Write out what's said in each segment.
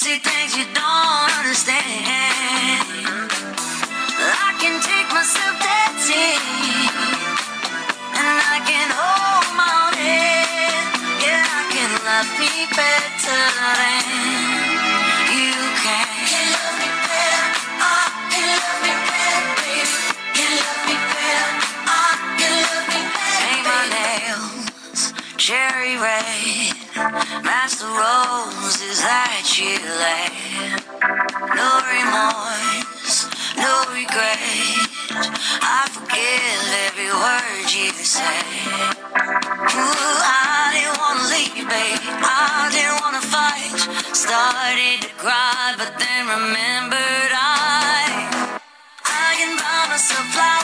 See things you don't understand. I can take myself dancing, and I can hold my head. Yeah, I can love me better than you can. Can love me better. Uh, can love me better, baby. Can love me better. Uh, can love me better. Nails cherry red lay. No remorse, no regret. I forgive every word you say. Ooh, I didn't wanna leave, babe. I didn't wanna fight. Started to cry, but then remembered I I can buy myself flowers.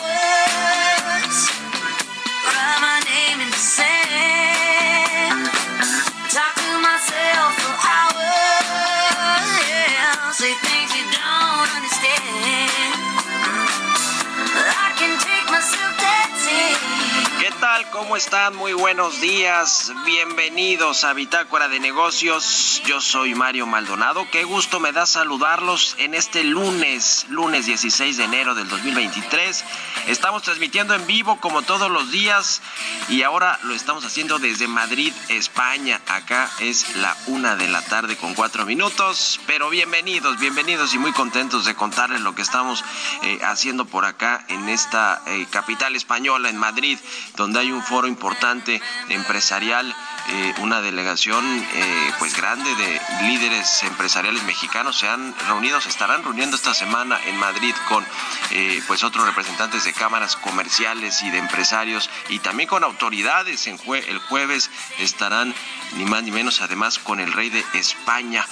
¿Cómo están? Muy buenos días. Bienvenidos a Bitácora de Negocios. Yo soy Mario Maldonado. Qué gusto me da saludarlos en este lunes, lunes 16 de enero del 2023. Estamos transmitiendo en vivo como todos los días y ahora lo estamos haciendo desde Madrid, España. Acá es la una de la tarde con cuatro minutos. Pero bienvenidos, bienvenidos y muy contentos de contarles lo que estamos eh, haciendo por acá en esta eh, capital española, en Madrid, donde hay un foro importante empresarial. Eh, una delegación eh, pues grande de líderes empresariales mexicanos se han reunido, se estarán reuniendo esta semana en Madrid con eh, pues otros representantes de cámaras comerciales y de empresarios y también con autoridades. En el jueves estarán ni más ni menos además con el rey de España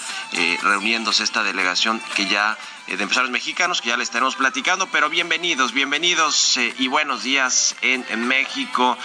reuniéndose esta delegación que ya de empresarios mexicanos que ya les estaremos platicando, pero bienvenidos, bienvenidos y buenos días en, México.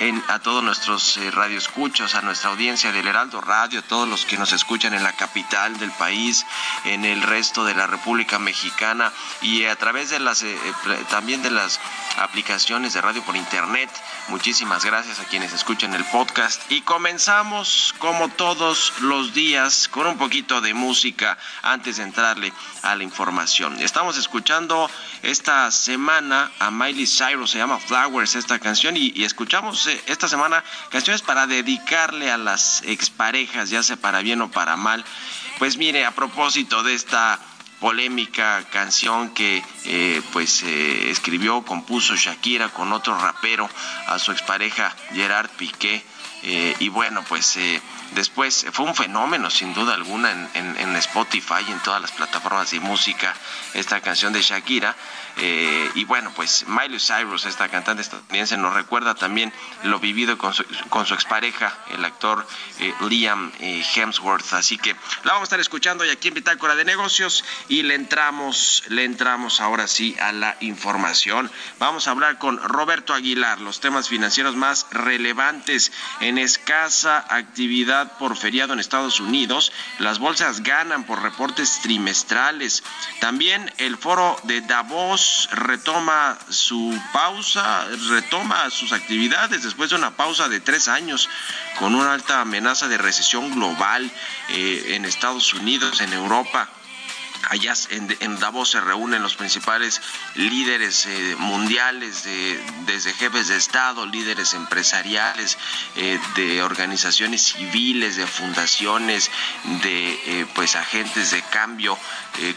En- a todos nuestros eh, radioescuchos, a nuestra audiencia del Heraldo Radio, a todos los que nos escuchan en la capital del país, en el resto de la República Mexicana y a través de las eh, eh, también de las aplicaciones de radio por internet. Muchísimas gracias a quienes escuchan el podcast y comenzamos como todos los días con un poquito de música antes de entrarle a la información. Estamos escuchando esta semana a Miley Cyrus, se llama Flowers esta canción y escuchamos esta semana canciones para dedicarle a las exparejas, ya sea para bien o para mal. Pues mire, a propósito de esta polémica canción que eh, pues eh, escribió, compuso Shakira con otro rapero a su expareja Gerard Piqué. Eh, y bueno, pues eh, después fue un fenómeno sin duda alguna en, en- en Spotify y en todas las plataformas de música esta canción de Shakira. Eh, y bueno, pues Miley Cyrus, esta cantante estadounidense, nos recuerda también lo vivido con su, con su expareja, el actor eh, Liam eh, Hemsworth. Así que la vamos a estar escuchando y aquí en Bitácora de Negocios y le entramos, le entramos ahora sí a la información. Vamos a hablar con Roberto Aguilar, los temas financieros más relevantes en escasa actividad por feriado en Estados Unidos. Las bolsas ganan por reportes trimestrales. También el foro de Davos retoma su pausa, retoma sus actividades después de una pausa de tres años con una alta amenaza de recesión global eh, en Estados Unidos, en Europa Allá en, Davos se reúnen los principales líderes eh, mundiales, desde jefes de Estado, líderes empresariales, eh, de organizaciones civiles, de fundaciones, de eh, pues agentes de cambio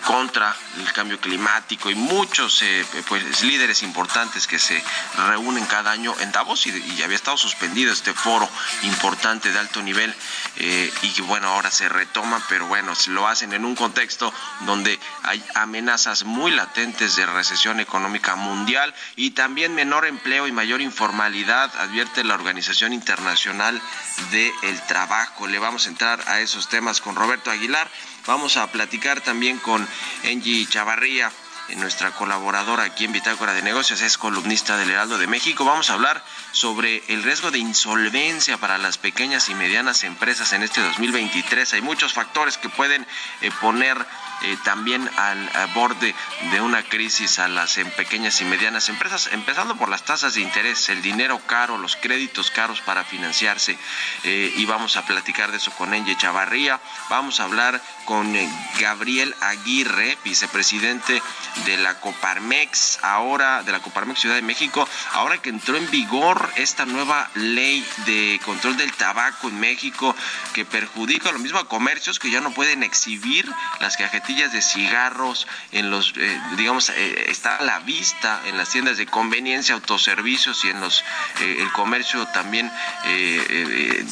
contra el cambio climático y muchos pues líderes importantes que se reúnen cada año en Davos y, y había estado suspendido este foro importante de alto nivel y que bueno ahora se retoma, pero bueno lo hacen en un contexto donde donde hay amenazas muy latentes de recesión económica mundial y también menor empleo y mayor informalidad, advierte la Organización Internacional del Trabajo. Le vamos a entrar a esos temas con Roberto Aguilar. Vamos a platicar también con Angie Chavarría nuestra colaboradora aquí en Bitácora de Negocios, es columnista del Heraldo de México. Vamos a hablar sobre el riesgo de insolvencia para las pequeñas y medianas empresas en este 2023. Hay muchos factores que pueden eh, poner eh, también al, borde de una crisis a las em, pequeñas y medianas empresas, empezando por las tasas de interés, el dinero caro, los créditos caros para financiarse. Eh, y vamos a platicar de eso con Enge Chavarría. Vamos a hablar con Gabriel Aguirre, vicepresidente de la Coparmex, ahora de la Coparmex Ciudad de México, ahora que entró en vigor esta nueva ley de control del tabaco en México que perjudica lo mismo a comercios que ya no pueden exhibir las cajetillas de cigarros en los, eh, digamos, eh, está a la vista en las tiendas de conveniencia, autoservicios y en los, eh, el comercio también,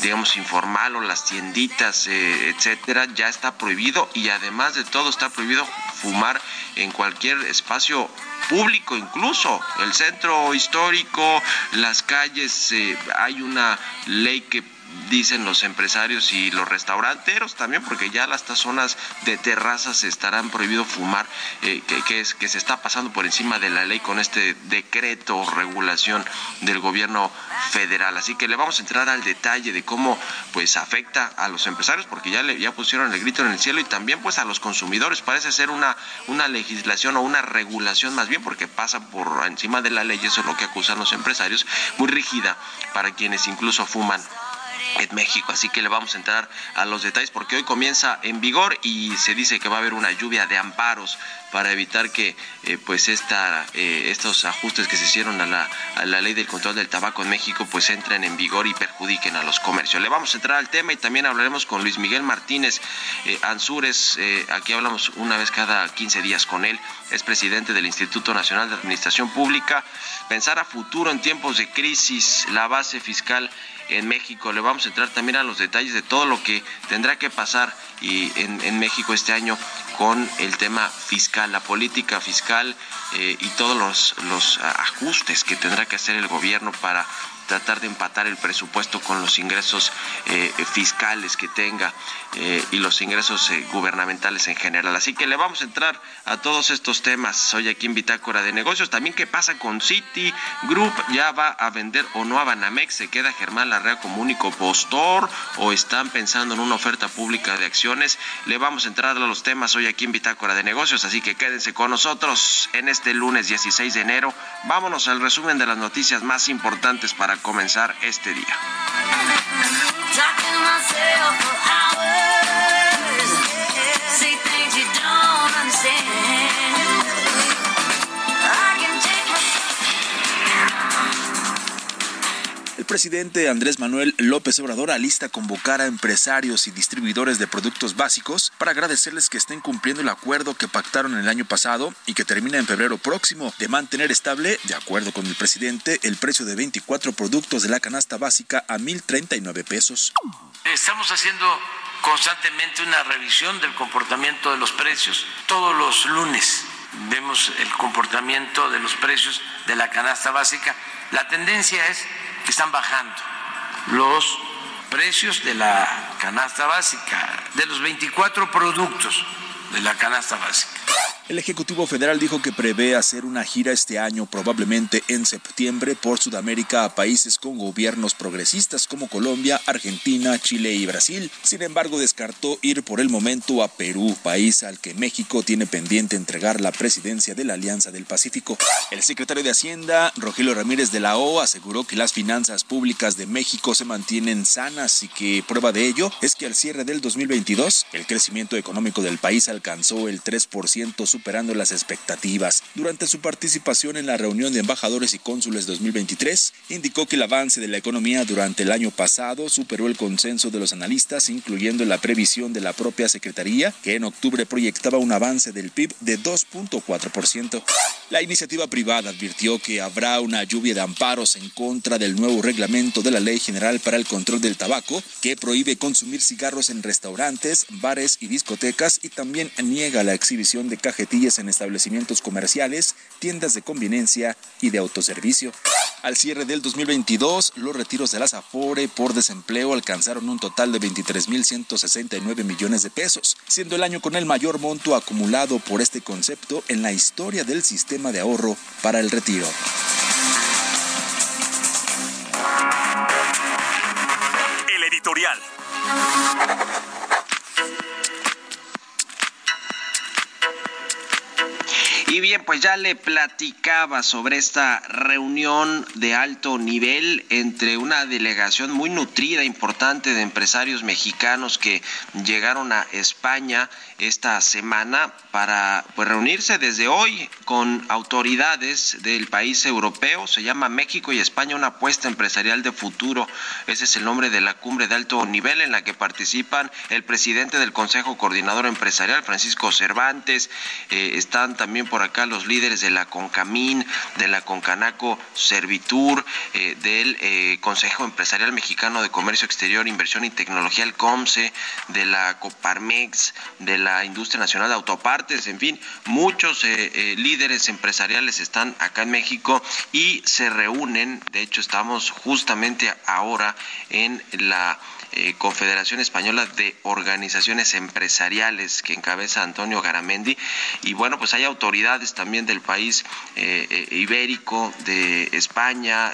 digamos, informal o las tienditas, etcétera, ya está prohibido y además de todo está prohibido fumar en cualquier espacio público incluso, el centro histórico, las calles, hay una ley que dicen los empresarios y los restauranteros también, porque ya las zonas de terrazas estarán prohibido fumar, eh, que, es, que se está pasando por encima de la ley con este decreto o regulación del gobierno federal. Así que le vamos a entrar al detalle de cómo pues afecta a los empresarios, porque ya, le, ya pusieron el grito en el cielo y también pues a los consumidores. Parece ser una, una legislación o una regulación más bien, porque pasa por encima de la ley, eso es lo que acusan los empresarios, muy rígida para quienes incluso fuman en México. Así que le vamos a entrar a los detalles porque hoy comienza en vigor y se dice que va a haber una lluvia de amparos para evitar que eh, pues eh, estos ajustes que se hicieron a la, a la, ley del control del tabaco en México pues entren en vigor y perjudiquen a los comercios. Le vamos a entrar al tema y también hablaremos con Luis Miguel Martínez eh, Ansúrez, aquí hablamos una vez cada 15 días con él, es presidente del Instituto Nacional de Administración Pública. Pensar a futuro en tiempos de crisis, la base fiscal en México. Le vamos a entrar también a los detalles de todo lo que tendrá que pasar y en, México este año con el tema fiscal, la política fiscal eh, y todos los, los ajustes que tendrá que hacer el gobierno para tratar de empatar el presupuesto con los ingresos eh, fiscales que tenga eh, y los ingresos eh, gubernamentales en general. Así que le vamos a entrar a todos estos temas hoy aquí en Bitácora de Negocios. También qué pasa con City Group, ya va a vender o no a Banamex, se queda Germán Larrea como único postor o están pensando en una oferta pública de acciones. Le vamos a entrar a los temas hoy aquí en Bitácora de Negocios, así que quédense con nosotros en este lunes 16 de enero. Vámonos al resumen de las noticias más importantes para comenzar este día. Presidente Andrés Manuel López Obrador alista convocar a empresarios y distribuidores de productos básicos para agradecerles que estén cumpliendo el acuerdo que pactaron el año pasado y que termina en febrero próximo de mantener estable, de acuerdo con el presidente, el precio de 24 productos de la canasta básica a 1.039 pesos. Estamos haciendo constantemente una revisión del comportamiento de los precios. Todos los lunes vemos el comportamiento de los precios de la canasta básica. La tendencia es que están bajando los precios de la canasta básica, de los 24 productos de la canasta básica. El Ejecutivo Federal dijo que prevé hacer una gira este año, probablemente en septiembre, por Sudamérica a países con gobiernos progresistas como Colombia, Argentina, Chile y Brasil. Sin embargo, descartó ir por el momento a Perú, país al que México tiene pendiente entregar la presidencia de la Alianza del Pacífico. El secretario de Hacienda, Rogelio Ramírez de la O, aseguró que las finanzas públicas de México se mantienen sanas y que prueba de ello es que al cierre del 2022 el crecimiento económico del país alcanzó el 3% superando las expectativas. Durante su participación en la reunión de embajadores y cónsules 2023, indicó que el avance de la economía durante el año pasado superó el consenso de los analistas, incluyendo la previsión de la propia Secretaría, que en octubre proyectaba un avance del PIB de 2.4%. La iniciativa privada advirtió que habrá una lluvia de amparos en contra del nuevo reglamento de la Ley General para el Control del Tabaco, que prohíbe consumir cigarros en restaurantes, bares y discotecas y también niega la exhibición de cajetillas en establecimientos comerciales, tiendas de conveniencia y de autoservicio. Al cierre del 2022, los retiros de las Afore por desempleo alcanzaron un total de 23.169 millones de pesos, siendo el año con el mayor monto acumulado por este concepto en la historia del sistema de ahorro para el retiro. El editorial. Y bien, pues ya le platicaba sobre esta reunión de alto nivel entre una delegación muy nutrida, importante de empresarios mexicanos que llegaron a España esta semana para pues, reunirse desde hoy con autoridades del país europeo. Se llama México y España una apuesta empresarial de futuro. Ese es el nombre de la cumbre de alto nivel en la que participan el presidente del Consejo Coordinador Empresarial, Francisco Cervantes. Eh, están también acá los líderes de la CONCAMIN, de la CONCANACO Servitur, eh, del eh, Consejo Empresarial Mexicano de Comercio Exterior, Inversión y Tecnología, el COMSE, de la COPARMEX, de la Industria Nacional de Autopartes, en fin, muchos eh, líderes empresariales están acá en México y se reúnen, de hecho estamos justamente ahora en la eh, Confederación Española de Organizaciones Empresariales que encabeza Antonio Garamendi. Y bueno, pues hay autoridades también del país eh, eh, ibérico, de España,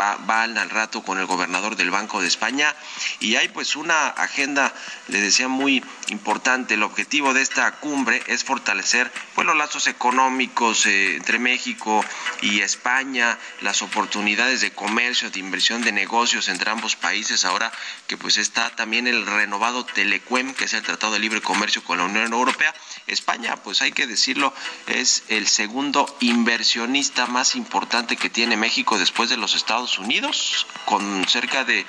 va, van al rato con el gobernador del Banco de España y hay pues una agenda, le decía, muy importante. El objetivo de esta cumbre es fortalecer pues, los lazos económicos entre México y España, las oportunidades de comercio, de inversión, de negocios entre ambos países, ahora que pues está también el renovado Telecuem, que es el Tratado de Libre Comercio con la Unión Europea. España, pues hay que decirlo, es el segundo inversionista más importante que tiene México después de los Estados Unidos, con cerca de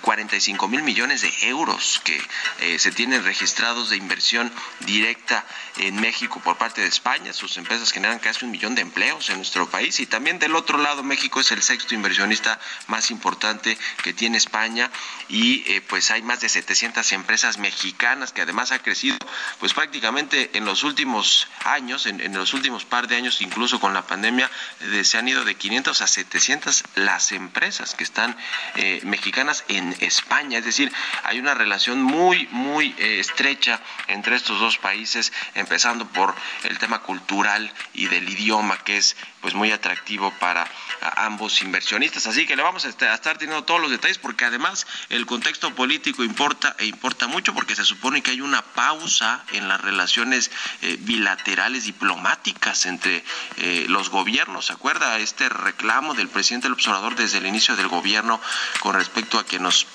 45 eh, mil millones de euros que eh, se tienen registrados de inversión directa en México por parte de España. Sus empresas generan casi un millón de empleos en nuestro país y también del otro lado México es el sexto inversionista más importante que tiene España y eh, pues hay más de 700 empresas mexicanas que además ha crecido pues prácticamente en los últimos años, en, los últimos par de años, incluso con la pandemia, eh, se han ido de 500 a 700 las empresas que están eh, mexicanas en España. Es decir, hay una relación muy, muy estrecha entre estos dos países, empezando por el tema cultural y del idioma, que es pues muy atractivo para ambos inversionistas. Así que le vamos a estar teniendo todos los detalles porque además el contexto político importa e importa mucho porque se supone que hay una pausa en las relaciones eh, bilaterales diplomáticas entre eh, los gobiernos. ¿Se acuerda este reclamo del presidente del observador desde el inicio del gobierno con respecto a que nos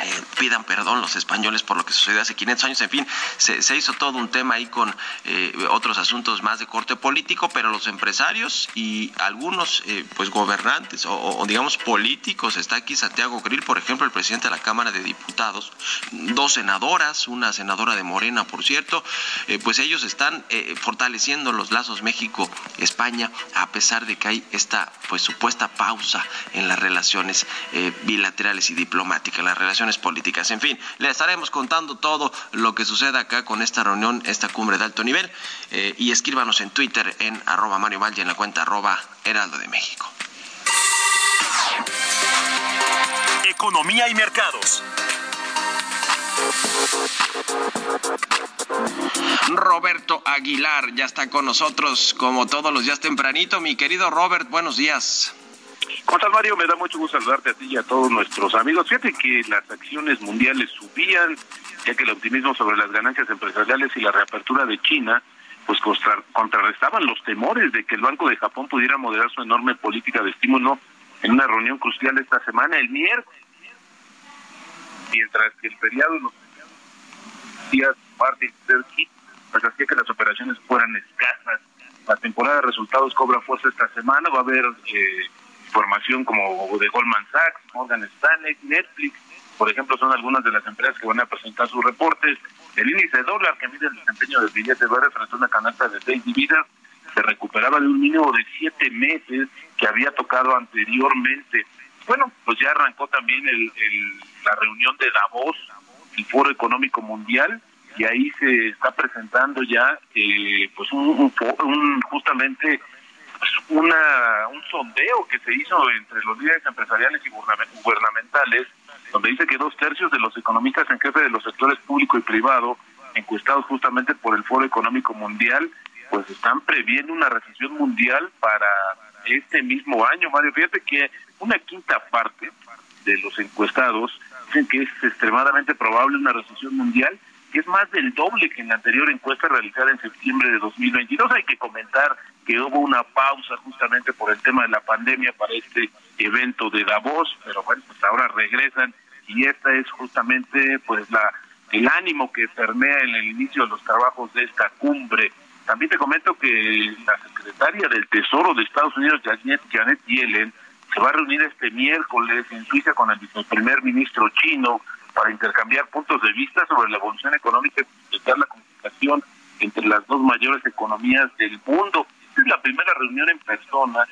eh, pidan perdón los españoles por lo que sucedió hace 500 años. En fin, se, hizo todo un tema ahí con eh, otros asuntos más de corte político, pero los empresarios y algunos eh, pues gobernantes o, digamos políticos, está aquí Santiago Grill, por ejemplo, el presidente de la Cámara de Diputados, dos senadoras, una senadora de Morena, por cierto, pues ellos están fortaleciendo los lazos México-España a pesar de que hay esta pues supuesta pausa en las relaciones bilaterales y diplomáticas, las relaciones políticas. En fin, le estaremos contando todo lo que sucede acá con esta reunión, esta cumbre de alto nivel. Eh, y escríbanos en Twitter en arroba Mario Valle en la cuenta arroba Heraldo de México. Economía y mercados. Roberto Aguilar ya está con nosotros como todos los días tempranito. Mi querido Robert, buenos días. ¿Cómo estás, Mario? Me da mucho gusto saludarte a ti y a todos nuestros amigos. Fíjate que las acciones mundiales subían, ya que el optimismo sobre las ganancias empresariales y la reapertura de China pues contrarrestaban los temores de que el Banco de Japón pudiera moderar su enorme política de estímulo en una reunión crucial esta semana, el miércoles, mientras que el feriado los días martes y pues hacía que las operaciones fueran escasas. La temporada de resultados cobra fuerza esta semana, va a haber eh, información como de Goldman Sachs, Morgan Stanley, Netflix, por ejemplo, son algunas de las empresas que van a presentar sus reportes. El índice de dólar que mide el desempeño del billete va frente a una canasta de seis divisas se recuperaba de un mínimo de siete meses que había tocado anteriormente. Bueno, pues ya arrancó también el, la reunión de Davos, el Foro Económico Mundial, y ahí se está presentando ya eh, pues un, un, justamente pues una un sondeo que se hizo entre los líderes empresariales y gubernamentales donde dice que dos tercios de los economistas en jefe de los sectores público y privado encuestados justamente por el Foro Económico Mundial pues están previendo una recesión mundial para este mismo año Mario fíjate que una quinta parte de los encuestados dicen que es extremadamente probable una recesión mundial que es más del doble que en la anterior encuesta realizada en septiembre de 2022. Hay que comentar que hubo una pausa justamente por el tema de la pandemia para este evento de Davos, pero bueno, pues ahora regresan y esta es justamente pues la el ánimo que permea en el inicio de los trabajos de esta cumbre. También te comento que la secretaria del Tesoro de Estados Unidos, Janet, Janet Yellen, se va a reunir este miércoles en Suiza con el viceprimer ministro chino para intercambiar puntos de vista sobre la evolución económica y la comunicación entre las dos mayores economías del mundo. La primera reunión en persona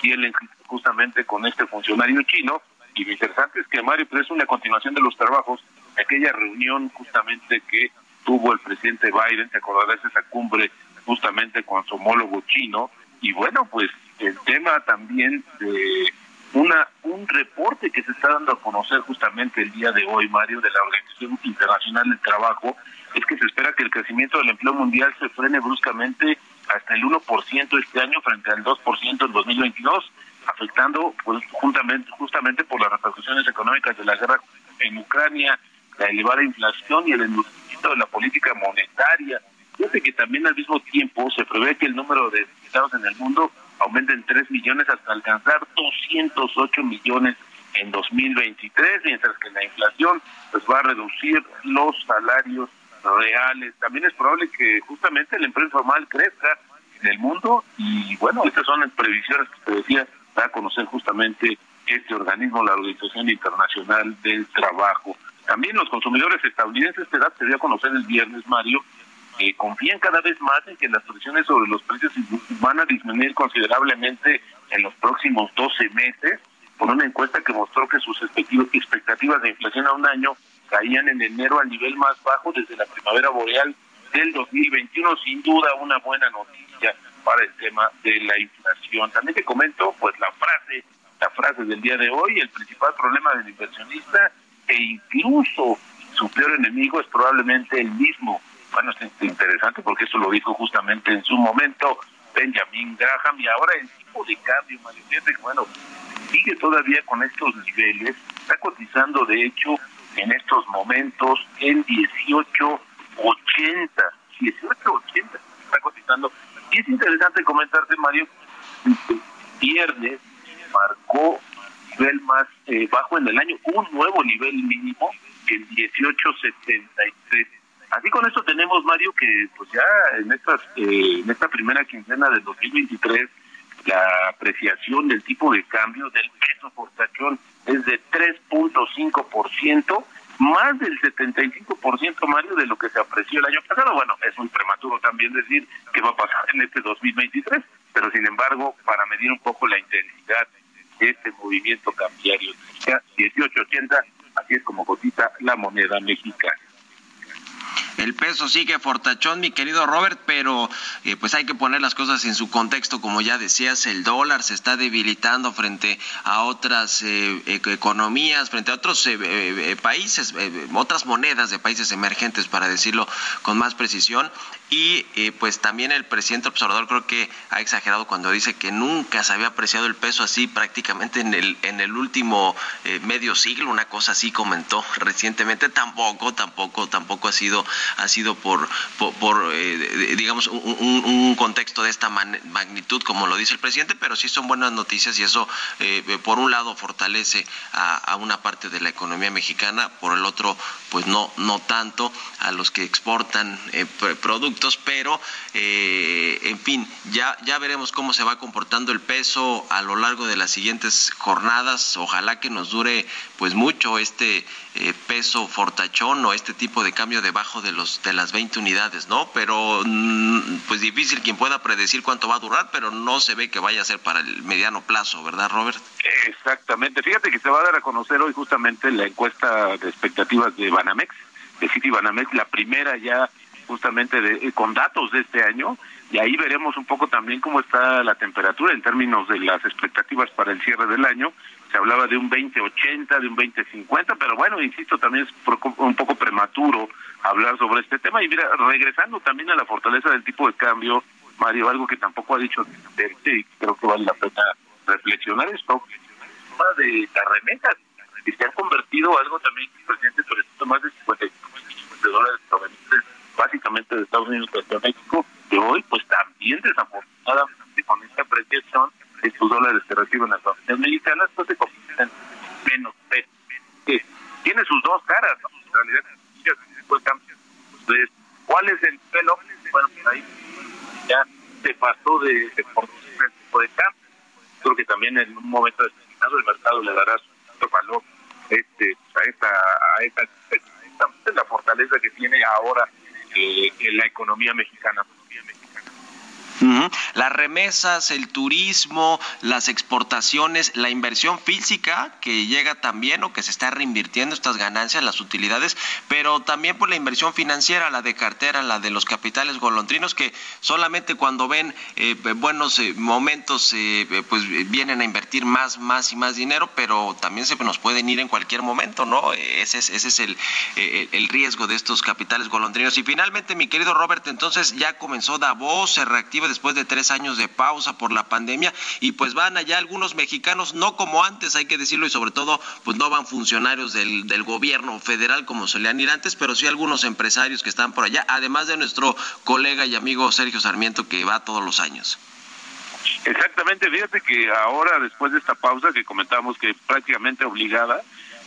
que él justamente con este funcionario chino y lo interesante es que Mario pues es una continuación de los trabajos aquella reunión justamente que tuvo el presidente Biden, te acordarás esa cumbre justamente con su homólogo chino y bueno pues el tema también de una un reporte que se está dando a conocer justamente el día de hoy, Mario, de la Organización Internacional del Trabajo, es que se espera que el crecimiento del empleo mundial se frene bruscamente hasta el 1% este año frente al 2% en 2022, afectando pues justamente, justamente por las repercusiones económicas de la guerra en Ucrania, la elevada inflación y el endurecimiento de la política monetaria. Fíjate que también al mismo tiempo se prevé que el número de desempleados en el mundo aumenten 3 millones hasta alcanzar 208 millones en 2023, mientras que la inflación pues va a reducir los salarios reales. También es probable que justamente el empleo informal crezca en el mundo y bueno, estas son las previsiones que te decía, va a conocer justamente este organismo, la Organización Internacional del Trabajo. También los consumidores estadounidenses, te da, te dio a conocer el viernes, Mario, eh, confían cada vez más en que las presiones sobre los precios van a disminuir considerablemente en los próximos 12 meses, por una encuesta que mostró que sus expectativas de inflación a un año caían en enero al nivel más bajo desde la primavera boreal del 2021, sin duda una buena noticia para el tema de la inflación. También te comento, pues la frase, la frase del día de hoy, el principal problema del inversionista e incluso su peor enemigo es probablemente el mismo bueno, es interesante porque eso lo dijo justamente en su momento Benjamin Graham y ahora el tipo de cambio, bueno, sigue todavía con estos niveles, está cotizando de hecho en estos momentos en 18.80, 18.80 está cotizando. Y es interesante comentarte, Mario, que viernes marcó nivel más eh, bajo en el año, un nuevo nivel mínimo, el 18.73 Así con esto tenemos, Mario, que pues ya en, estas, eh, en esta primera quincena del 2023 la apreciación del tipo de cambio del peso por tachón es de 3.5%, más del 75%, Mario, de lo que se apreció el año pasado. Bueno, es muy prematuro también decir qué va a pasar en este 2023, pero sin embargo, para medir un poco la intensidad de este movimiento cambiario, 18.80, así es como cotiza la moneda mexicana. El peso sigue fortachón, mi querido Robert, pero eh, pues hay que poner las cosas en su contexto, como ya decías, el dólar se está debilitando frente a otras eh, economías, frente a otros eh, países, otras monedas de países emergentes, para decirlo con más precisión. Y pues también el presidente observador creo que ha exagerado cuando dice que nunca se había apreciado el peso así prácticamente en el, en el último medio siglo, una cosa así comentó recientemente. Tampoco, tampoco, tampoco ha sido ha sido por, por, eh, digamos, un, contexto de esta magnitud, como lo dice el presidente, pero sí son buenas noticias y eso, eh, por un lado, fortalece a, una parte de la economía mexicana, por el otro, pues no, no tanto a los que exportan eh, pero, en fin, ya, ya veremos cómo se va comportando el peso a lo largo de las siguientes jornadas. Ojalá que nos dure, pues, mucho este peso fortachón o este tipo de cambio debajo de los de las 20 unidades, ¿no? Pero mm, pues difícil quien pueda predecir cuánto va a durar, pero no se ve que vaya a ser para el mediano plazo, ¿verdad, Robert? Exactamente. Fíjate que se va a dar a conocer hoy justamente la encuesta de expectativas de Banamex, de City Banamex, la primera ya justamente de, con datos de este año y ahí veremos un poco también cómo está la temperatura en términos de las expectativas para el cierre del año. Se hablaba de un 20-80, de un 20-50, pero bueno, insisto, también es un poco prematuro hablar sobre este tema. Y mira, regresando también a la fortaleza del tipo de cambio, Mario, algo que tampoco ha dicho y creo que vale la pena reflexionar esto, el de las remesas, que se han convertido algo también, presidente, por esto más de 50 de dólares provenientes básicamente de Estados Unidos hacia México, que hoy pues también desafortunadamente con esta apreciación sus dólares que reciben las familias mexicanas pues se convierten menos peso. Que tiene sus dos caras, en realidad pues, entonces, ¿cuál es el pelo? Bueno, pues ahí ya se pasó de, de por de cambio. Creo que también en un momento determinado el mercado le dará su valor este a esta a esta, la fortaleza que tiene ahora eh, en la economía mexicana. Las remesas, el turismo, las exportaciones, la inversión física que llega también o que se está reinvirtiendo estas ganancias, las utilidades, pero también por la inversión financiera, la de cartera, la de los capitales golondrinos que solamente cuando ven eh, buenos eh, momentos eh, pues vienen a invertir más, más y más dinero, pero también se nos pueden ir en cualquier momento, ¿no? Ese es, ese es el, el riesgo de estos capitales golondrinos. Y finalmente, mi querido Robert, entonces ya comenzó Davos, se reactiva después de tres años de pausa por la pandemia y pues van allá algunos mexicanos, no como antes, hay que decirlo, y sobre todo pues no van funcionarios del, del gobierno federal como solían ir antes, pero sí algunos empresarios que están por allá, además de nuestro colega y amigo Sergio Sarmiento que va todos los años. Exactamente, fíjate que ahora después de esta pausa que comentábamos que prácticamente obligada,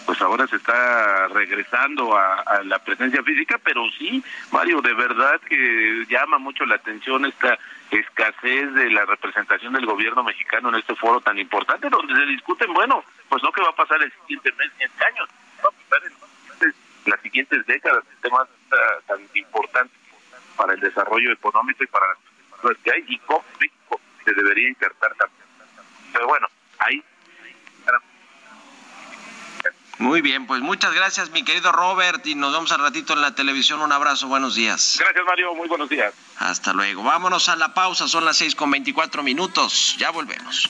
pues ahora se está regresando a, la presencia física, pero sí, Mario, de verdad que llama mucho la atención esta escasez de la representación del gobierno mexicano en este foro tan importante, donde se discuten, bueno, pues no qué va a pasar el siguiente mes ni en años, va a pasar en las siguientes décadas, temas tan importantes para el desarrollo económico y para las que hay, y cómo México se debería insertar también. Pero bueno, ahí muy bien, pues muchas gracias, mi querido Robert, y nos vemos al ratito en la televisión. Un abrazo, buenos días. Gracias, Mario, muy buenos días. Hasta luego. Vámonos a la pausa, son las seis con veinticuatro minutos. Ya volvemos.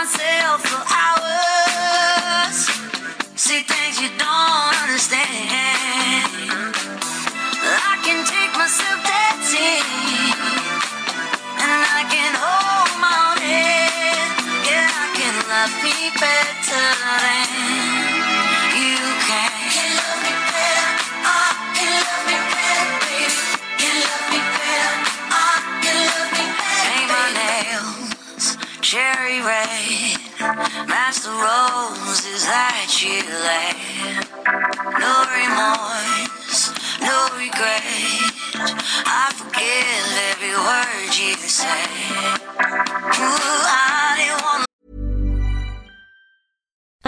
Myself for hours, see things you don't understand. I can take myself dancing, and I can hold me better than you can. Can love me better, ah, can love me better, baby. Can love me better, ah, can love me better. Paint my nails cherry red, match the roses that you laid. No remorse, no regret. I forgive every word you say. Ooh, I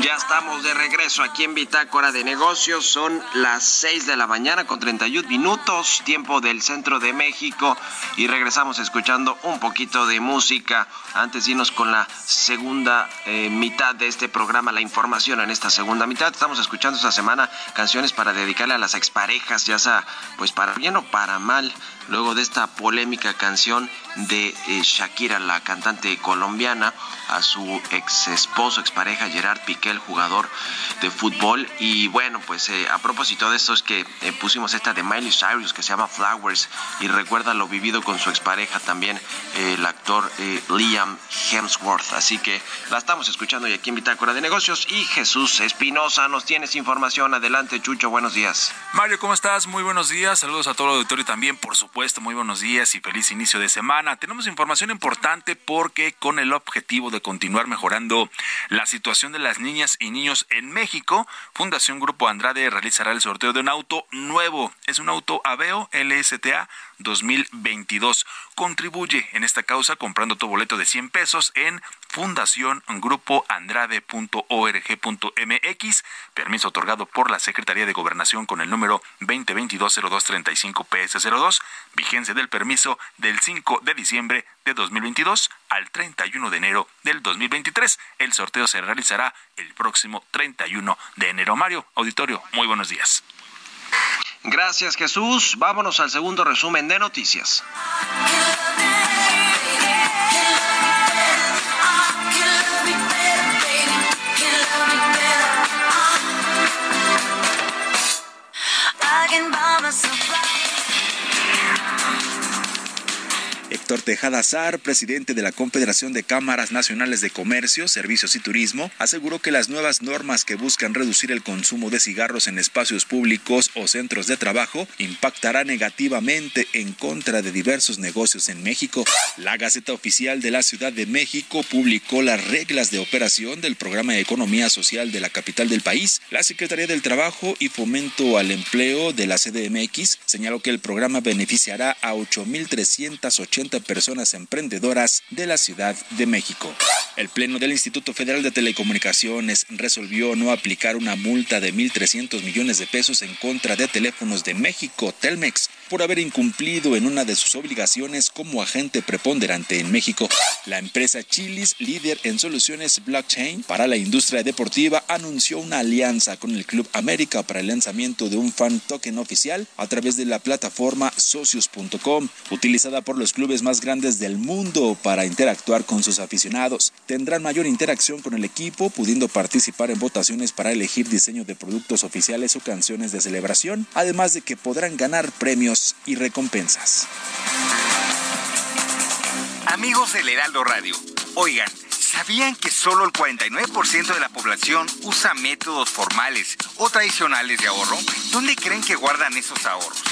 Ya estamos de regreso aquí en Bitácora de Negocios. Son las 6 de la mañana con 31 minutos, tiempo del centro de México. Y regresamos escuchando un poquito de música. Antes de irnos con la segunda eh, mitad de este programa, la información en esta segunda mitad. Estamos escuchando esta semana canciones para dedicarle a las exparejas, ya sea pues para bien o para mal. Luego de esta polémica canción de eh, Shakira, la cantante colombiana, a su ex esposo, expareja Gerard Piqué, el jugador de fútbol. Y bueno, pues eh, a propósito de esto es que eh, pusimos esta de Miley Cyrus que se llama Flowers y recuerda lo vivido con su expareja también, eh, el actor Liam Hemsworth. Así que la estamos escuchando y aquí en Bitácora de Negocios. Y Jesús Espinosa, nos tienes información. Adelante, Chucho, buenos días. Mario, ¿cómo estás? Muy buenos días. Saludos a todo el auditorio también, por supuesto. Muy buenos días y feliz inicio de semana. Tenemos información importante porque con el objetivo de continuar mejorando la situación de las niñas y niños en México, Fundación Grupo Andrade realizará el sorteo de un auto nuevo. Es un auto Aveo LSTA 2022. Contribuye en esta causa comprando tu boleto de 100 pesos en fundaciongrupoandrade.org.mx. Permiso otorgado por la Secretaría de Gobernación con el número 2022-0235-PS02. Vigencia del permiso del 5 de diciembre de 2022 al 31 de enero del 2023. El sorteo se realizará el próximo 31 de enero. Mario, auditorio, muy buenos días. Gracias, Jesús. Vámonos al segundo resumen de noticias. I can buy myself Héctor Tejada Sar, presidente de la Confederación de Cámaras Nacionales de Comercio, Servicios y Turismo, aseguró que las nuevas normas que buscan reducir el consumo de cigarros en espacios públicos o centros de trabajo impactará negativamente en contra de diversos negocios en México. La Gaceta Oficial de la Ciudad de México publicó las reglas de operación del Programa de Economía Social de la capital del país. La Secretaría del Trabajo y Fomento al Empleo de la CDMX señaló que el programa beneficiará a 8.380 personas emprendedoras de la Ciudad de México. El Pleno del Instituto Federal de Telecomunicaciones resolvió no aplicar una multa de 1.300 millones de pesos en contra de Teléfonos de México, Telmex, por haber incumplido en una de sus obligaciones como agente preponderante en México. La empresa Chilis, líder en soluciones blockchain para la industria deportiva, anunció una alianza con el Club América para el lanzamiento de un fan token oficial a través de la plataforma socios.com, utilizada por los clubes más grandes del mundo para interactuar con sus aficionados. Tendrán mayor interacción con el equipo, pudiendo participar en votaciones para elegir diseño de productos oficiales o canciones de celebración, además de que podrán ganar premios y recompensas. Amigos del Heraldo Radio, oigan, ¿sabían que solo el 49% de la población usa métodos formales o tradicionales de ahorro? ¿Dónde creen que guardan esos ahorros?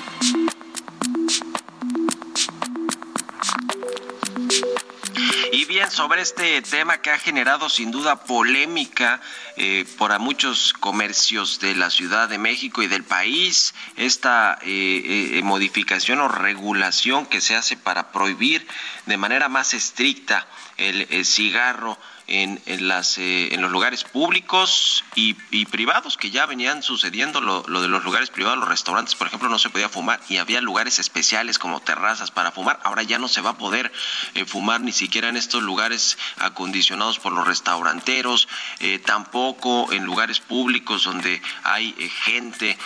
Y bien, sobre este tema que ha generado sin duda polémica eh, para muchos comercios de la Ciudad de México y del país, esta eh, eh, modificación o regulación que se hace para prohibir de manera más estricta el, el cigarro en, en, las, eh, en los lugares públicos y, y, privados que ya venían sucediendo, lo, lo, de los lugares privados, los restaurantes, por ejemplo, no se podía fumar y había lugares especiales como terrazas para fumar. Ahora ya no se va a poder eh, fumar ni siquiera en estos lugares acondicionados por los restauranteros, eh, tampoco en lugares públicos donde hay eh, gente,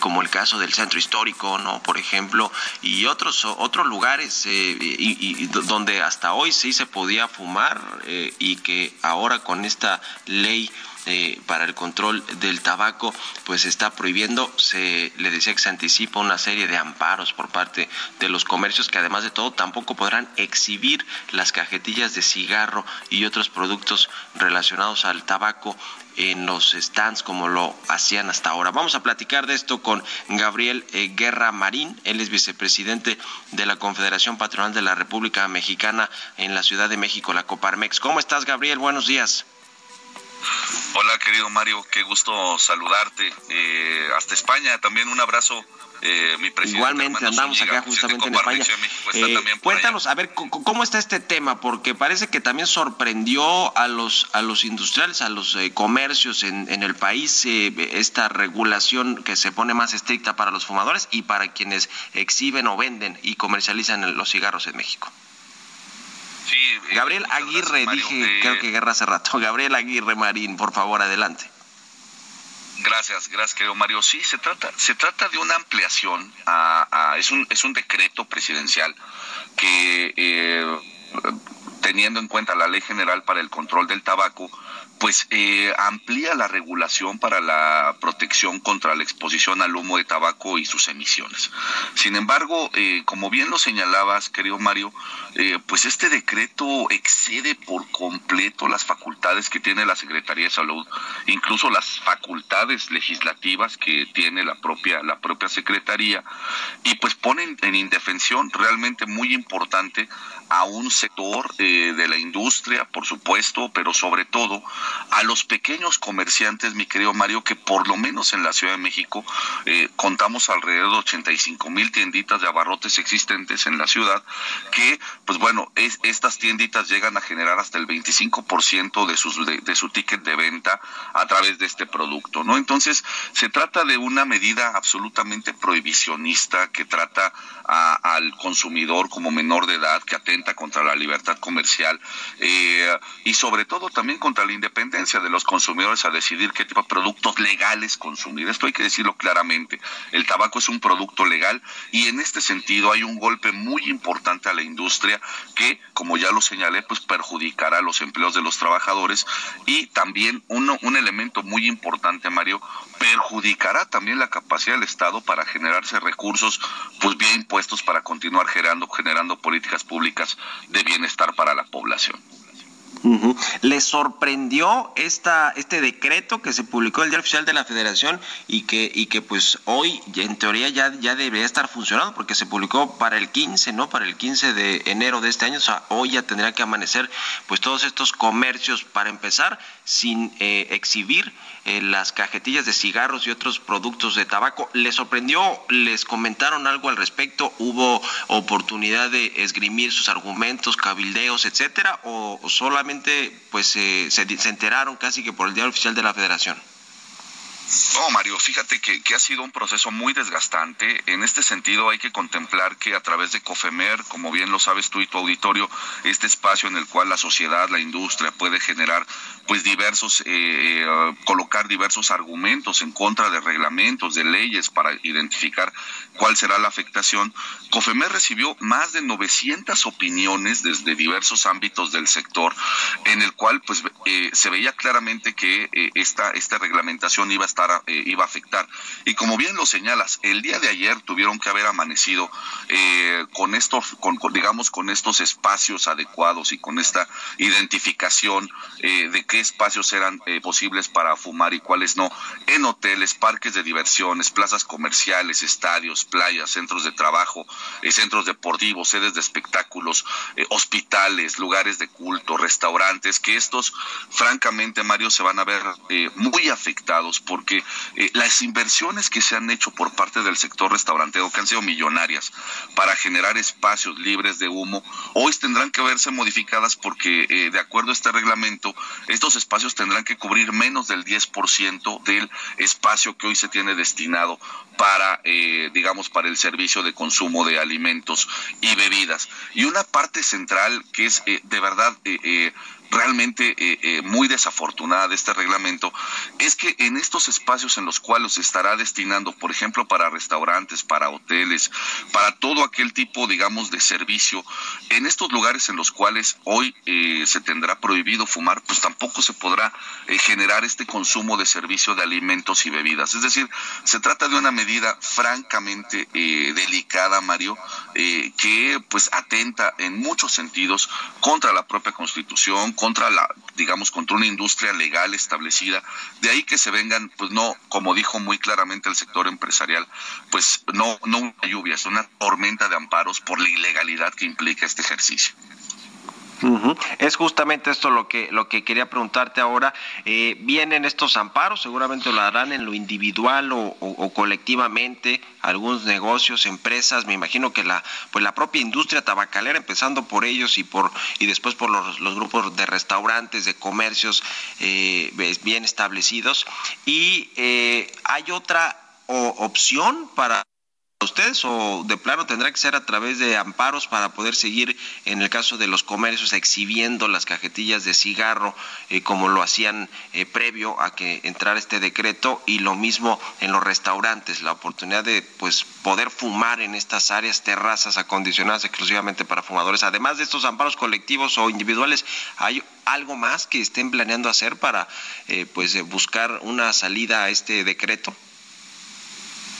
como el caso del centro histórico, ¿no? Por ejemplo, y otros, otros lugares y, y, donde hasta hoy sí se podía fumar y que ahora con esta ley eh, para el control del tabaco, pues está prohibiendo, se le decía que se anticipa una serie de amparos por parte de los comercios que además de todo tampoco podrán exhibir las cajetillas de cigarro y otros productos relacionados al tabaco en los stands como lo hacían hasta ahora. Vamos a platicar de esto con Gabriel eh, Guerra Marín, él es vicepresidente de la Confederación Patronal de la República Mexicana en la Ciudad de México, la Coparmex. ¿Cómo estás, Gabriel? Buenos días. Hola, querido Mario, qué gusto saludarte. Eh, hasta España, también un abrazo. Eh, mi presidente Igualmente andamos Zúñiga, acá justamente en España. Eh, cuéntanos, a ver, ¿cómo está este tema? Porque parece que también sorprendió a los a los industriales, a los eh, comercios en, en, el país eh, esta regulación que se pone más estricta para los fumadores y para quienes exhiben o venden y comercializan los cigarros en México. Sí, eh, Gabriel Aguirre, gracias, dije, Mario. creo que guerra hace rato. Gabriel Aguirre Marín, por favor, adelante. Gracias, gracias, querido Mario. Sí, se trata, se trata de una ampliación, a, a, es, un, es un decreto presidencial que, eh, teniendo en cuenta la Ley General para el Control del Tabaco, pues eh, amplía la regulación para la protección contra la exposición al humo de tabaco y sus emisiones. Sin embargo, eh, como bien lo señalabas, querido Mario, eh, pues este decreto excede por completo las facultades que tiene la Secretaría de Salud, incluso las facultades legislativas que tiene la propia la propia Secretaría y pues ponen en indefensión realmente muy importante a un sector eh, de la industria, por supuesto, pero sobre todo a los pequeños comerciantes, mi querido Mario, que por lo menos en la Ciudad de México eh, contamos alrededor de 85 mil tienditas de abarrotes existentes en la ciudad, que, pues bueno, es, estas tienditas llegan a generar hasta el 25% de, sus, de, su ticket de venta a través de este producto, ¿no? Entonces, se trata de una medida absolutamente prohibicionista que trata al consumidor como menor de edad, que atenta contra la libertad comercial eh, y sobre todo también contra la independencia de los consumidores a decidir qué tipo de productos legales consumir. Esto hay que decirlo claramente. El tabaco es un producto legal y en este sentido hay un golpe muy importante a la industria que, como ya lo señalé, pues perjudicará los empleos de los trabajadores y también uno, un elemento muy importante, Mario, perjudicará también la capacidad del Estado para generarse recursos, pues bien impuestos para continuar generando, generando políticas públicas de bienestar para la población. Uh. ¿Le sorprendió esta, este decreto que se publicó el Diario Oficial de la Federación y que, y que pues hoy en teoría ya, ya debería estar funcionando porque se publicó para el 15, ¿no? Para el 15 de enero de este año, o sea, hoy ya tendría que amanecer pues todos estos comercios para empezar sin eh, exhibir eh, las cajetillas de cigarros y otros productos de tabaco. ¿Les sorprendió? ¿Les comentaron algo al respecto? ¿Hubo oportunidad de esgrimir sus argumentos, cabildeos, etcétera? ¿O, o pues eh, se, se, enteraron casi que por el diario oficial de la Federación. No, Mario, fíjate que, que, ha sido un proceso muy desgastante. En este sentido hay que contemplar que a través de COFEMER, como bien lo sabes tú y tu auditorio, este espacio en el cual la sociedad, la industria puede generar pues diversos, eh, uh, colocar diversos argumentos en contra de reglamentos, de leyes para identificar cuál será la afectación. COFEMER recibió más de 900 opiniones desde diversos ámbitos del sector, en el cual pues eh, se veía claramente que eh, esta, esta reglamentación iba a estar eh, iba a afectar. Y como bien lo señalas, el día de ayer tuvieron que haber amanecido eh, con estos, con, digamos, con estos espacios adecuados y con esta identificación eh, de qué espacios eran posibles para fumar y cuáles no, en hoteles, parques de diversiones, plazas comerciales, estadios, playas, centros de trabajo, centros deportivos, sedes de espectáculos, hospitales, lugares de culto, restaurantes, que estos, francamente, Mario, se van a ver muy afectados porque las inversiones que se han hecho por parte del sector restaurantero, que han sido millonarias, para generar espacios libres de humo, hoy tendrán que verse modificadas porque, eh, de acuerdo a este reglamento, estos espacios tendrán que cubrir menos del 10% del espacio que hoy se tiene destinado para, eh, digamos, para el servicio de consumo de alimentos y bebidas. Y una parte central que es eh, de verdad realmente eh, eh, muy desafortunada de este reglamento es que en estos espacios en los cuales se estará destinando, por ejemplo, para restaurantes, para hoteles, para todo aquel tipo, digamos, de servicio, en estos lugares en los cuales hoy eh, se tendrá prohibido fumar, pues tampoco se podrá generar este consumo de servicio de alimentos y bebidas. Es decir, se trata de una medida francamente delicada, Mario, que pues atenta en muchos sentidos contra la propia Constitución, contra la, digamos, contra una industria legal establecida. De ahí que se vengan, pues no, como dijo muy claramente el sector empresarial, pues no, no una lluvia, es una tormenta de amparos por la ilegalidad que implica este ejercicio. Es justamente esto lo que lo que quería preguntarte ahora. Eh, vienen estos amparos, seguramente lo harán en lo individual o, colectivamente, algunos negocios, empresas. Me imagino que la pues la propia industria tabacalera, empezando por ellos y por y después por los, grupos de restaurantes, de comercios eh, bien establecidos. Y eh, hay otra opción para ustedes o de plano tendrá que ser a través de amparos para poder seguir en el caso de los comercios exhibiendo las cajetillas de cigarro eh, como lo hacían eh, previo a que entrara este decreto y lo mismo en los restaurantes la oportunidad de pues poder fumar en estas áreas terrazas acondicionadas exclusivamente para fumadores. Además de estos amparos colectivos o individuales hay algo más que estén planeando hacer para eh, pues buscar una salida a este decreto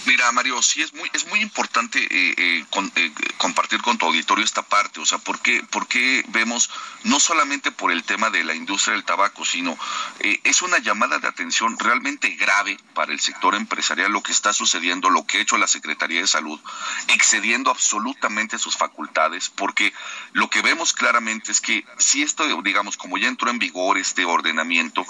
Mira, Mario, sí es muy, es muy importante eh, eh, eh, compartir con tu auditorio esta parte, o sea, ¿por qué, vemos, no solamente por el tema de la industria del tabaco, sino es una llamada de atención realmente grave para el sector empresarial lo que está sucediendo, lo que ha hecho la Secretaría de Salud, excediendo absolutamente sus facultades, porque lo que vemos claramente es que si esto, digamos, como ya entró en vigor este ordenamiento,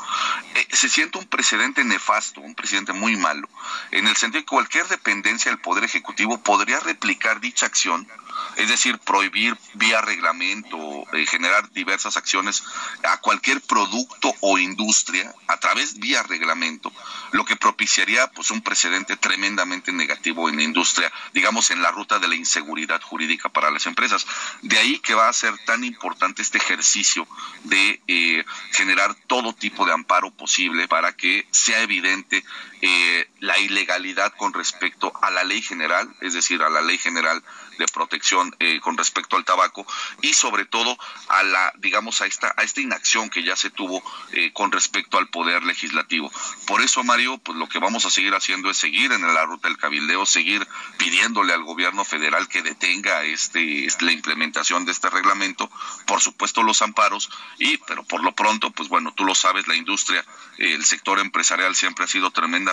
se siente un precedente nefasto, un precedente muy malo, en el sentido de que cualquier dependencia del Poder Ejecutivo podría replicar dicha acción, es decir, prohibir vía reglamento, eh, generar diversas acciones a cualquier producto o industria a través vía reglamento, lo que propiciaría pues un precedente tremendamente negativo en la industria, digamos en la ruta de la inseguridad jurídica para las empresas. De ahí que va a ser tan importante este ejercicio de eh, generar todo tipo de amparo posible para que sea evidente eh, la ilegalidad con respecto a la ley general, es decir, a la ley general de protección eh, con respecto al tabaco y sobre todo a la digamos a esta a esta inacción que ya se tuvo eh, con respecto al poder legislativo. Por eso Mario pues lo que vamos a seguir haciendo es seguir en la ruta del cabildeo seguir pidiéndole al gobierno federal que detenga este, este la implementación de este reglamento por supuesto los amparos y pero por lo pronto pues bueno tú lo sabes la industria el sector empresarial siempre ha sido tremenda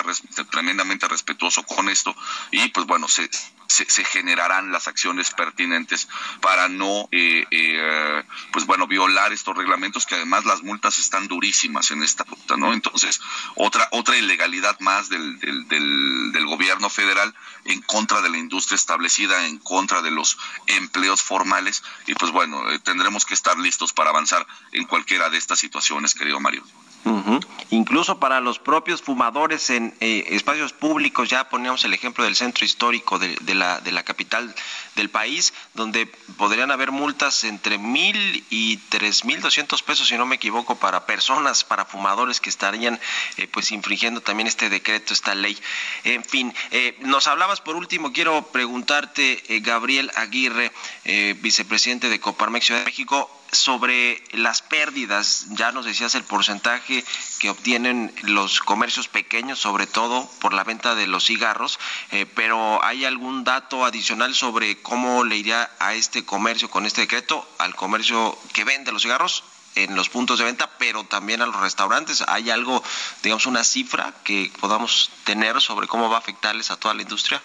tremendamente respetuoso con esto y pues bueno se se, generarán las acciones pertinentes para no, eh, eh, pues bueno, violar estos reglamentos que además las multas están durísimas en esta ruta, ¿no? Entonces, otra, otra ilegalidad más del, del, del, gobierno federal en contra de la industria establecida, en contra de los empleos formales y pues bueno, eh, tendremos que estar listos para avanzar en cualquiera de estas situaciones, querido Mario. Incluso para los propios fumadores en eh, espacios públicos, ya poníamos el ejemplo del centro histórico de, la, de la capital del país, donde podrían haber multas entre mil y tres mil doscientos pesos, si no me equivoco, para personas, para fumadores que estarían eh, pues infringiendo también este decreto, esta ley. En fin, eh, nos hablabas por último, quiero preguntarte, Gabriel Aguirre, vicepresidente de Coparmex Ciudad de México, sobre las pérdidas, ya nos decías el porcentaje que obtienen los comercios pequeños, sobre todo por la venta de los cigarros, eh, pero ¿hay algún dato adicional sobre cómo le iría a este comercio con este decreto, al comercio que vende los cigarros? en los puntos de venta, pero también a los restaurantes. ¿Hay algo, digamos, una cifra que podamos tener sobre cómo va a afectarles a toda la industria?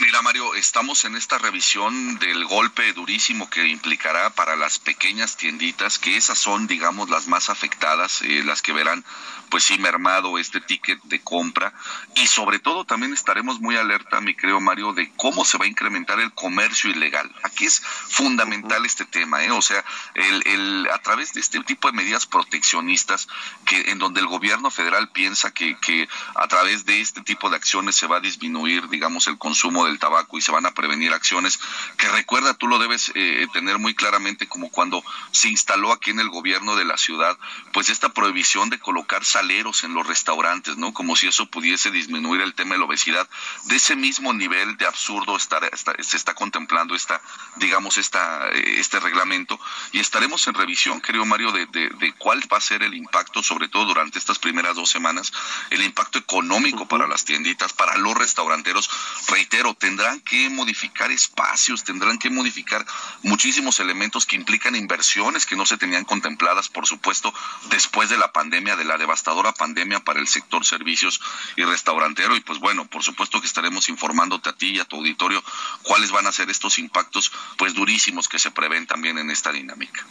Mira, Mario, estamos en esta revisión del golpe durísimo que implicará para las pequeñas tienditas, que esas son, digamos, las más afectadas, eh, las que verán, pues sí, mermado este ticket de compra. Y sobre todo también estaremos muy alerta, mi creo, Mario, de cómo se va a incrementar el comercio ilegal. Aquí es fundamental este tema, ¿eh? O sea, el, el, a través de este tipo de medidas proteccionistas, que en donde el gobierno federal piensa que, que a través de este tipo de acciones se va a disminuir, digamos, el consumo de del tabaco y se van a prevenir acciones que recuerda, tú lo debes eh, tener muy claramente como cuando se instaló aquí en el gobierno de la ciudad, pues esta prohibición de colocar saleros en los restaurantes, ¿no? Como si eso pudiese disminuir el tema de la obesidad. De ese mismo nivel de absurdo está, se está contemplando esta, digamos, esta, eh, este reglamento y estaremos en revisión, querido Mario, de, de, de, cuál va a ser el impacto, sobre todo durante estas primeras dos semanas, el impacto económico para las tienditas, para los restauranteros. Reitero, tendrán que modificar espacios, tendrán que modificar muchísimos elementos que implican inversiones que no se tenían contempladas, por supuesto, después de la pandemia, de la devastadora pandemia para el sector servicios y restaurantero. Y pues bueno, por supuesto que estaremos informándote a ti y a tu auditorio cuáles van a ser estos impactos pues durísimos que se prevén también en esta dinámica.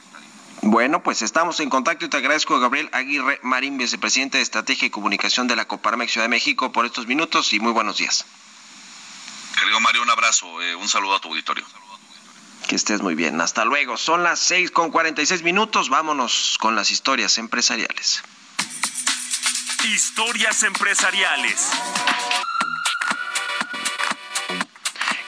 Bueno, pues estamos en contacto y te agradezco Gabriel Aguirre Marín, vicepresidente de Estrategia y Comunicación de la Coparmex Ciudad de México, por estos minutos y muy buenos días. Querido Mario, un abrazo, eh, un saludo a tu auditorio. Que estés muy bien. Hasta luego. Son las seis con cuarenta y seis minutos. Vámonos con las historias empresariales. Historias empresariales.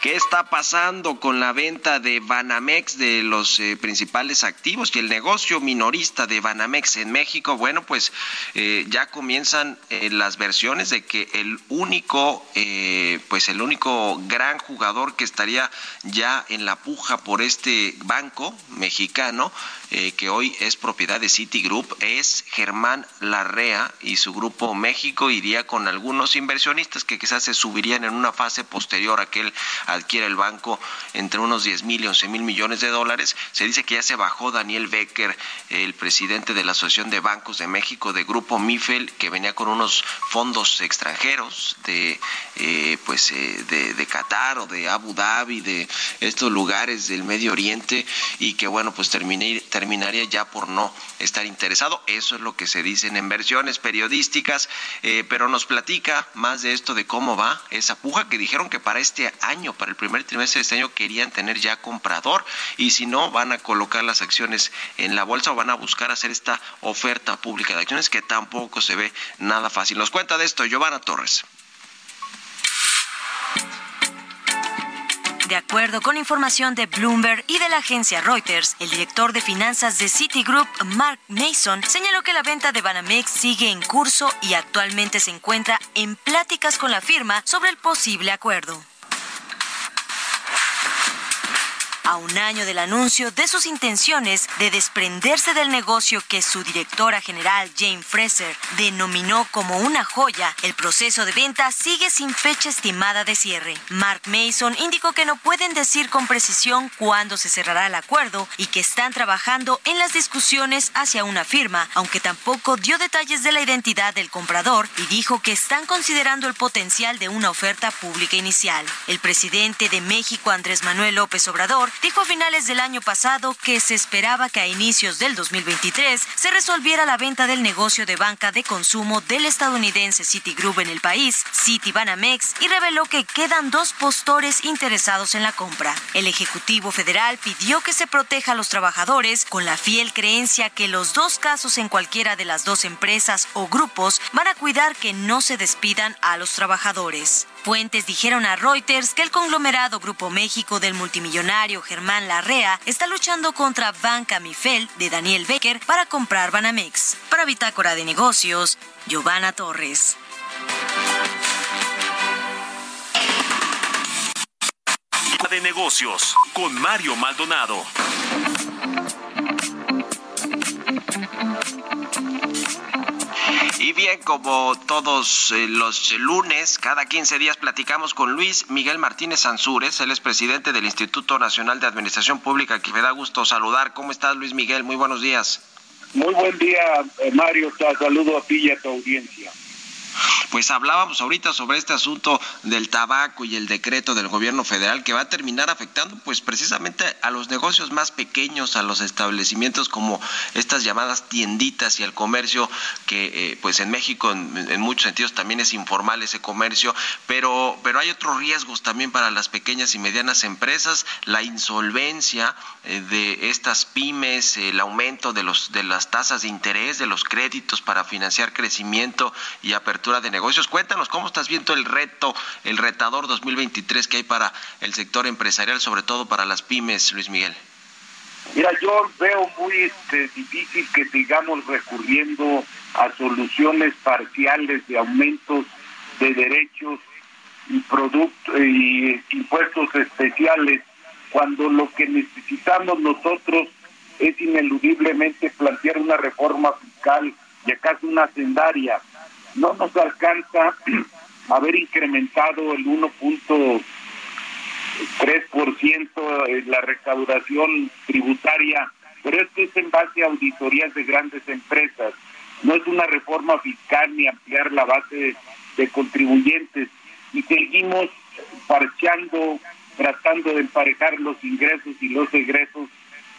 ¿Qué está pasando con la venta de Banamex de los eh, principales activos y el negocio minorista de Banamex en México? Bueno, pues eh, ya comienzan eh, las versiones de que el único, eh, pues el único gran jugador que estaría ya en la puja por este banco mexicano, eh, que hoy es propiedad de Citigroup, es Germán Larrea y su grupo México iría con algunos inversionistas que quizás se subirían en una fase posterior a que él adquiera el banco entre unos 10 mil y 11 mil millones de dólares. Se dice que ya se bajó Daniel Becker, el presidente de la Asociación de Bancos de México, de Grupo Mifel, que venía con unos fondos extranjeros de, eh, pues, eh, de, de Qatar o de Abu Dhabi, de estos lugares del Medio Oriente, y que bueno, pues terminé, terminaría ya por no estar interesado. Eso es lo que se dicen en versiones periodísticas, eh, pero nos platica más de esto de cómo va esa puja que dijeron que para este año, para el primer trimestre de este año, querían tener ya comprador y si no, van a colocar las acciones en la bolsa o van a buscar hacer esta oferta pública de acciones que tampoco se ve nada fácil. Nos cuenta de esto Giovanna Torres. De acuerdo con información de Bloomberg y de la agencia Reuters, el director de finanzas de Citigroup, Mark Mason, señaló que la venta de Banamex sigue en curso y actualmente se encuentra en pláticas con la firma sobre el posible acuerdo. A un año del anuncio de sus intenciones de desprenderse del negocio que su directora general Jane Fraser denominó como una joya, el proceso de venta sigue sin fecha estimada de cierre. Mark Mason indicó que no pueden decir con precisión cuándo se cerrará el acuerdo y que están trabajando en las discusiones hacia una firma, aunque tampoco dio detalles de la identidad del comprador y dijo que están considerando el potencial de una oferta pública inicial. El presidente de México, Andrés Manuel López Obrador, dijo a finales del año pasado que se esperaba que a inicios del 2023 se resolviera la venta del negocio de banca de consumo del estadounidense Citigroup en el país, Citibanamex, y reveló que quedan dos postores interesados en la compra. El Ejecutivo Federal pidió que se proteja a los trabajadores con la fiel creencia que los dos casos en cualquiera de las dos empresas o grupos van a cuidar que no se despidan a los trabajadores. Fuentes dijeron a Reuters que el conglomerado Grupo México del multimillonario Germán Larrea está luchando contra Banca Mifel de Daniel Becker para comprar Banamex. Para Bitácora de Negocios, Giovanna Torres. de negocios con Mario Maldonado. Y bien, como todos eh, los lunes, cada 15 días platicamos con Luis Miguel Martínez Ansúrez, él es presidente del Instituto Nacional de Administración Pública, que me da gusto saludar. ¿Cómo estás, Luis Miguel? Muy buenos días. Muy buen día, eh, Mario. Saludo a ti y a tu audiencia. Pues hablábamos ahorita sobre este asunto del tabaco y el decreto del gobierno federal que va a terminar afectando pues precisamente a los negocios más pequeños, a los establecimientos como estas llamadas tienditas y al comercio que eh, pues en México en, en, muchos sentidos también es informal ese comercio, pero pero hay otros riesgos también para las pequeñas y medianas empresas, la insolvencia eh, de estas pymes, el aumento de los de las tasas de interés, de los créditos para financiar crecimiento y apertura de negocios. Cuéntanos cómo estás viendo el reto, el retador 2023 que hay para el sector empresarial, sobre todo para las pymes, Luis Miguel. Mira, yo veo muy este, difícil que sigamos recurriendo a soluciones parciales de aumentos de derechos y productos y impuestos especiales cuando lo que necesitamos nosotros es ineludiblemente plantear una reforma fiscal y acaso una sendaria no nos alcanza haber incrementado el 1.3% en la recaudación tributaria, pero esto es en base a auditorías de grandes empresas. No es una reforma fiscal ni ampliar la base de, de contribuyentes y seguimos parcheando, tratando de emparejar los ingresos y los egresos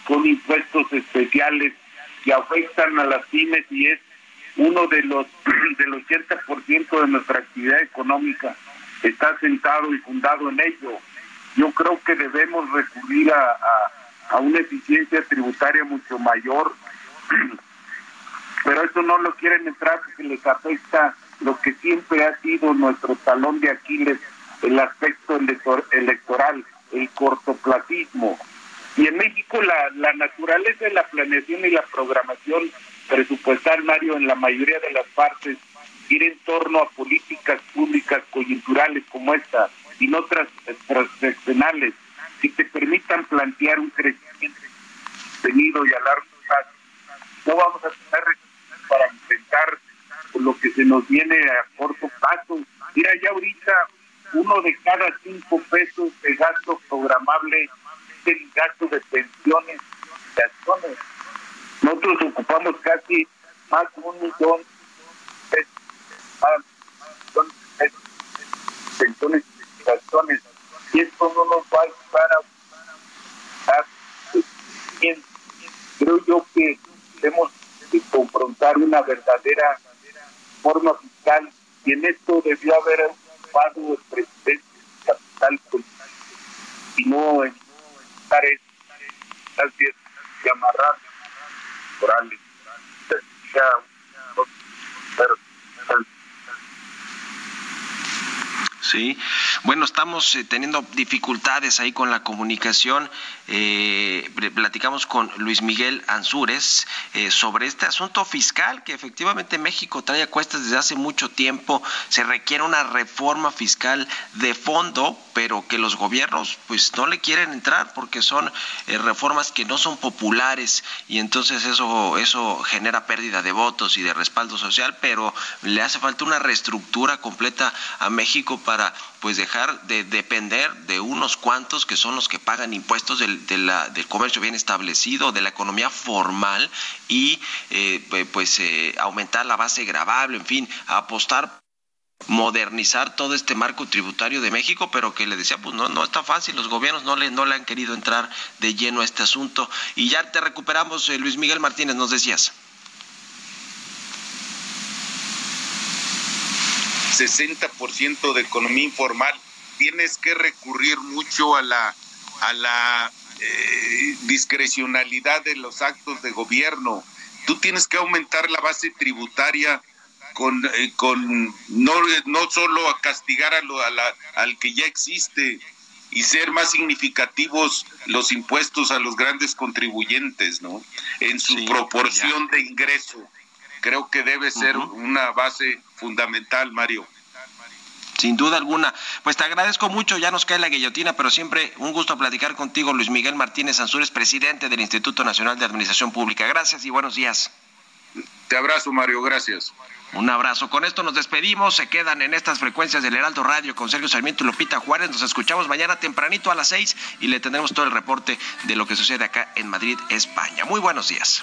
con impuestos especiales que afectan a las pymes y es uno de los del 80% de nuestra actividad económica está sentado y fundado en ello. Yo creo que debemos recurrir a, a, a una eficiencia tributaria mucho mayor, pero eso no lo quieren entrar porque les afecta lo que siempre ha sido nuestro talón de Aquiles, el aspecto elector, electoral, el cortoplacismo. Y en México la, la naturaleza de la planeación y la programación presupuestal, Mario, en la mayoría de las partes ir en torno a políticas públicas coyunturales como esta y no tras, transaccionales que te permitan plantear un crecimiento sostenido y a largo plazo. No vamos a tener para enfrentar lo que se nos viene a corto plazo. Mira, ya ahorita uno de cada cinco pesos de gasto programable es el gasto de pensiones y acciones nosotros ocupamos casi más de un millón de pensiones y esto no nos va a ayudar a. Creo yo que tenemos que confrontar una verdadera forma fiscal y en esto debió haber ocupado el presidente capital y no en estar y amarrar electorales. Sí, bueno, estamos eh, teniendo dificultades ahí con la comunicación. Eh, platicamos con Luis Miguel Ansúrez eh, sobre este asunto fiscal que efectivamente México trae a cuestas desde hace mucho tiempo. Se requiere una reforma fiscal de fondo, pero que los gobiernos pues no le quieren entrar porque son eh, reformas que no son populares y entonces eso eso genera pérdida de votos y de respaldo social, pero le hace falta una reestructura completa a México para pues dejar de depender de unos cuantos que son los que pagan impuestos del, de la, del comercio bien establecido, de la economía formal y eh, pues eh, aumentar la base gravable, en fin, apostar modernizar todo este marco tributario de México, pero que le decía, pues no, no está fácil, los gobiernos no le, no le han querido entrar de lleno a este asunto. Y ya te recuperamos, eh, Luis Miguel Martínez, nos decías. 60% de economía informal. Tienes que recurrir mucho a la, a la eh, discrecionalidad de los actos de gobierno. Tú tienes que aumentar la base tributaria con, eh, con no, no solo a castigar a lo, a la, al que ya existe y ser más significativos los impuestos a los grandes contribuyentes, ¿no? En su sí, proporción ya. de ingreso. Creo que debe ser uh -huh. una base fundamental, Mario. Sin duda alguna. Pues te agradezco mucho, ya nos cae la guillotina, pero siempre un gusto platicar contigo, Luis Miguel Martínez Ansúrez, presidente del Instituto Nacional de Administración Pública. Gracias y buenos días. Te abrazo, Mario, gracias. Un abrazo. Con esto nos despedimos. Se quedan en estas frecuencias del Heraldo Radio con Sergio Sarmiento y Lupita Juárez. Nos escuchamos mañana tempranito a las seis y le tendremos todo el reporte de lo que sucede acá en Madrid, España. Muy buenos días.